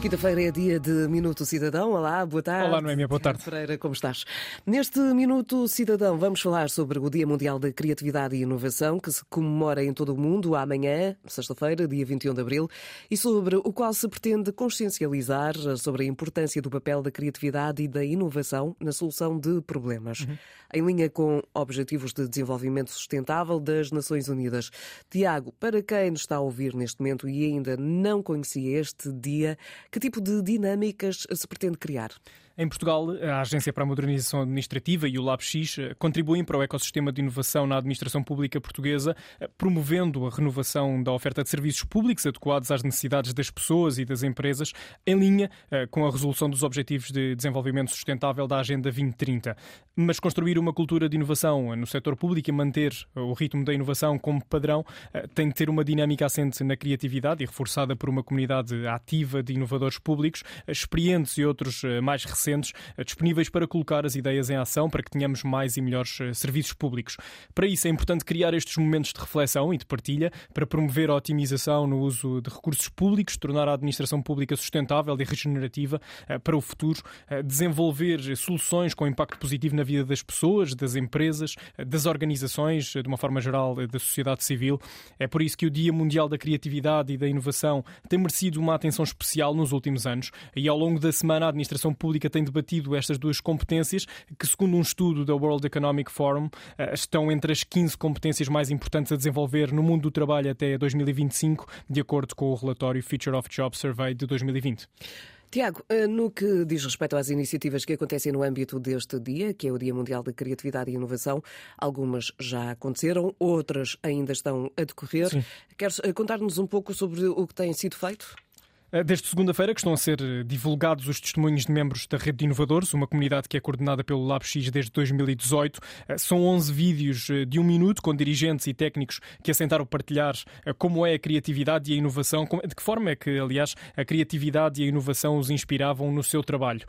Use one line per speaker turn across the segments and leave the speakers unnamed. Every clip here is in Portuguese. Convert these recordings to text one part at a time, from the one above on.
Quinta-feira é dia de Minuto Cidadão. Olá, boa tarde.
Olá, Noémia, boa tarde.
Freira, como estás? Neste Minuto Cidadão vamos falar sobre o Dia Mundial da Criatividade e Inovação, que se comemora em todo o mundo amanhã, sexta-feira, dia 21 de abril, e sobre o qual se pretende consciencializar sobre a importância do papel da criatividade e da inovação na solução de problemas. Uhum. Em linha com Objetivos de Desenvolvimento Sustentável das Nações Unidas. Tiago, para quem nos está a ouvir neste momento e ainda não conhecia este dia, que tipo de dinâmicas se pretende criar?
Em Portugal, a Agência para a Modernização Administrativa e o LabX eh, contribuem para o ecossistema de inovação na administração pública portuguesa, eh, promovendo a renovação da oferta de serviços públicos adequados às necessidades das pessoas e das empresas, em linha eh, com a resolução dos Objetivos de Desenvolvimento Sustentável da Agenda 2030. Mas construir uma cultura de inovação no setor público e manter o ritmo da inovação como padrão tem de ter uma dinâmica assente na criatividade e reforçada por uma comunidade ativa de inovadores públicos, experientes e outros mais recentes eh, disponíveis para colocar as ideias em ação para que tenhamos mais e melhores eh, serviços públicos. Para isso é importante criar estes momentos de reflexão e de partilha para promover a otimização no uso de recursos públicos, tornar a administração pública sustentável e regenerativa eh, para o futuro, desenvolver soluções com impacto positivo na vida das pessoas, das empresas, das organizações, de uma forma geral, da sociedade civil. É por isso que o Dia Mundial da Criatividade e da Inovação tem merecido uma atenção especial nos últimos anos e ao longo da semana a administração pública tem debatido estas duas competências, que, segundo um estudo da World Economic Forum, eh, estão entre as 15 competências mais importantes a desenvolver no mundo do trabalho até 2025, de acordo com o relatório Future of Jobs Survey de 2020.
Tiago, eh, no que diz respeito às iniciativas que acontecem no âmbito deste dia, que é o Dia Mundial da Criatividade e Inovação, algumas já aconteceram, outras ainda estão a decorrer. Sim. Queres eh, contar-nos um pouco sobre o que tem sido feito?
Eh, desde segunda-feira que estão a ser eh, divulgados os testemunhos de membros da Rede de Inovadores, uma comunidade que é coordenada pelo LabX desde 2018. Eh, são 11 vídeos de um minuto com dirigentes e técnicos que assentaram partilhar como é a criatividade e a inovação, de que forma é que, aliás, a criatividade e a inovação os inspiravam no seu trabalho.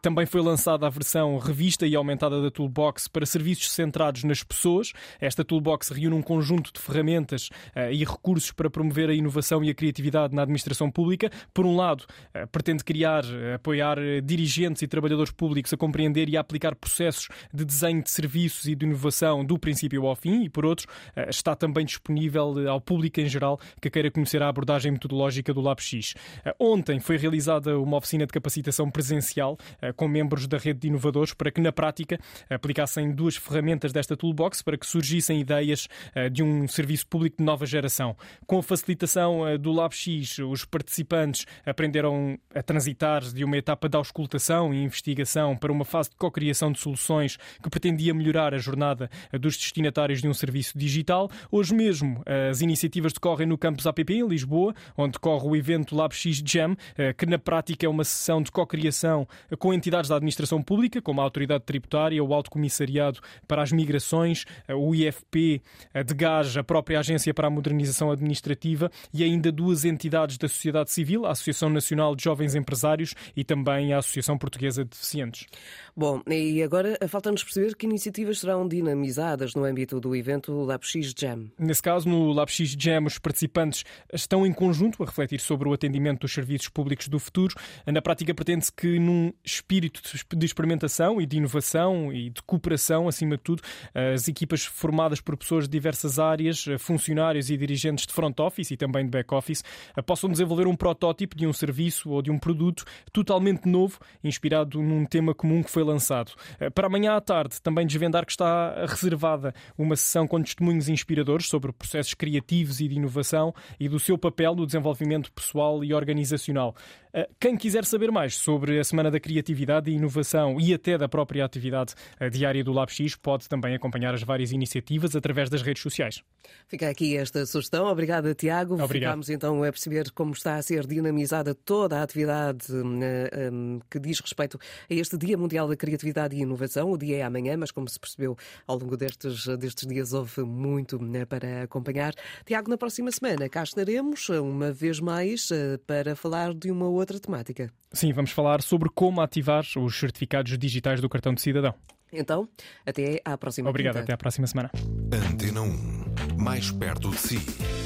Também foi lançada a versão revista e aumentada da Toolbox para serviços centrados nas pessoas. Esta Toolbox reúne um conjunto de ferramentas e recursos para promover a inovação e a criatividade na administração pública por um lado, eh, pretende criar, eh, apoiar eh, dirigentes e trabalhadores públicos a compreender e a aplicar processos de desenho de serviços e de inovação do princípio ao fim, e por outro, está também disponível ao público em geral que queira conhecer a abordagem metodológica do LabX. Ontem foi realizada uma oficina de capacitação presencial com membros da rede de inovadores para que, na prática, aplicassem duas ferramentas desta toolbox para que surgissem ideias de um serviço público de nova geração. Com a facilitação do LabX, os participantes aprenderam a transitar de uma etapa de auscultação e investigação para uma fase de cocriação de soluções que pretendia melhorar a jornada dos destinatários de um serviço digital. Hoje mesmo, as iniciativas decorrem no campus APP, em Lisboa, onde decorre o evento LabX Jam, eh, que na prática é uma sessão de cocriação com entidades da administração pública, como a Autoridade Tributária, o Alto Comissariado para as Migrações, eh, o IFP, a DEGAS, a própria Agência para a Modernização Administrativa e ainda duas entidades da sociedade civil, a Associação Nacional de Jovens Empresários e também a Associação Portuguesa de Deficientes.
Bom, e agora falta-nos perceber que iniciativas serão dinamizadas no âmbito do evento LabX Jam.
Nesse caso, no LabX Jam, os participantes estão em conjunto a refletir sobre o atendimento dos serviços públicos do futuro. Na prática, pretende-se que, num espírito de experimentação e de inovação e de cooperação, acima de tudo, as equipas formadas por pessoas de diversas áreas, funcionários e dirigentes de front office e também de back office, possam desenvolver um protótipo protótipo de um serviço ou de um produto totalmente novo, inspirado num tema comum que foi lançado. Eh, para amanhã à tarde, também desvendar que está reservada uma sessão com testemunhos inspiradores sobre processos criativos e de inovação e do seu papel no desenvolvimento pessoal e organizacional. Eh, quem quiser saber mais sobre a Semana da Criatividade e Inovação e até da própria atividade eh, diária do LabX pode também acompanhar as várias iniciativas através das redes sociais.
Fica aqui esta sugestão. Obrigada, Tiago.
Obrigado.
Ficámos então a perceber como está a ser dinamizada toda a atividade eh, que diz respeito a este Dia Mundial da Criatividade e Inovação. O dia é amanhã, mas como se percebeu ao longo destes, destes dias, houve muito né, para acompanhar. Tiago, na próxima semana cá estaremos, uma vez mais, para falar de uma outra outra temática.
Sim, vamos falar sobre como ativar os certificados digitais do cartão de cidadão.
Então, até à próxima
Obrigado,
quinta.
até à próxima semana.
Antena 1, mais perto de si.